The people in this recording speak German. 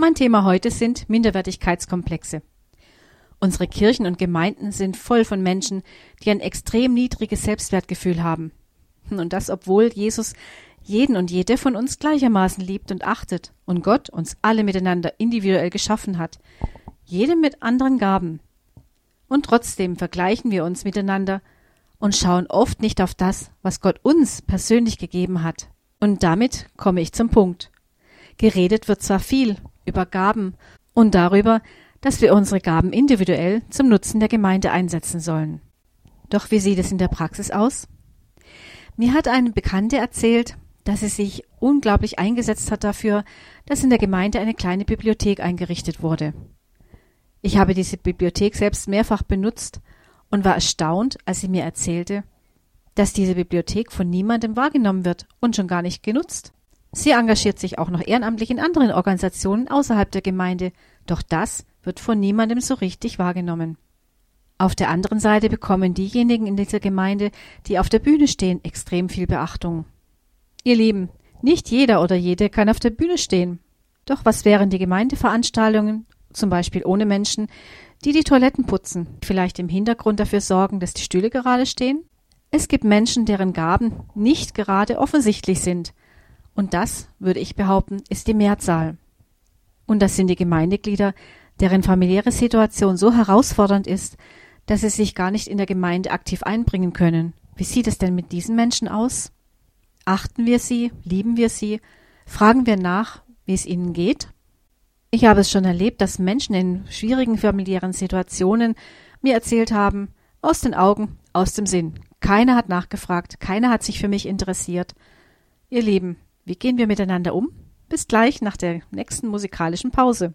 Mein Thema heute sind Minderwertigkeitskomplexe. Unsere Kirchen und Gemeinden sind voll von Menschen, die ein extrem niedriges Selbstwertgefühl haben. Und das, obwohl Jesus jeden und jede von uns gleichermaßen liebt und achtet und Gott uns alle miteinander individuell geschaffen hat, jedem mit anderen Gaben. Und trotzdem vergleichen wir uns miteinander und schauen oft nicht auf das, was Gott uns persönlich gegeben hat. Und damit komme ich zum Punkt. Geredet wird zwar viel über Gaben und darüber, dass wir unsere Gaben individuell zum Nutzen der Gemeinde einsetzen sollen. Doch wie sieht es in der Praxis aus? Mir hat eine Bekannte erzählt, dass sie sich unglaublich eingesetzt hat dafür, dass in der Gemeinde eine kleine Bibliothek eingerichtet wurde. Ich habe diese Bibliothek selbst mehrfach benutzt und war erstaunt, als sie mir erzählte, dass diese Bibliothek von niemandem wahrgenommen wird und schon gar nicht genutzt. Sie engagiert sich auch noch ehrenamtlich in anderen Organisationen außerhalb der Gemeinde, doch das wird von niemandem so richtig wahrgenommen. Auf der anderen Seite bekommen diejenigen in dieser Gemeinde, die auf der Bühne stehen, extrem viel Beachtung. Ihr Lieben, nicht jeder oder jede kann auf der Bühne stehen. Doch was wären die Gemeindeveranstaltungen, zum Beispiel ohne Menschen, die die Toiletten putzen, vielleicht im Hintergrund dafür sorgen, dass die Stühle gerade stehen? Es gibt Menschen, deren Gaben nicht gerade offensichtlich sind, und das, würde ich behaupten, ist die Mehrzahl. Und das sind die Gemeindeglieder, deren familiäre Situation so herausfordernd ist, dass sie sich gar nicht in der Gemeinde aktiv einbringen können. Wie sieht es denn mit diesen Menschen aus? Achten wir sie? Lieben wir sie? Fragen wir nach, wie es ihnen geht? Ich habe es schon erlebt, dass Menschen in schwierigen familiären Situationen mir erzählt haben, aus den Augen, aus dem Sinn. Keiner hat nachgefragt, keiner hat sich für mich interessiert. Ihr Lieben, wie gehen wir miteinander um? Bis gleich nach der nächsten musikalischen Pause.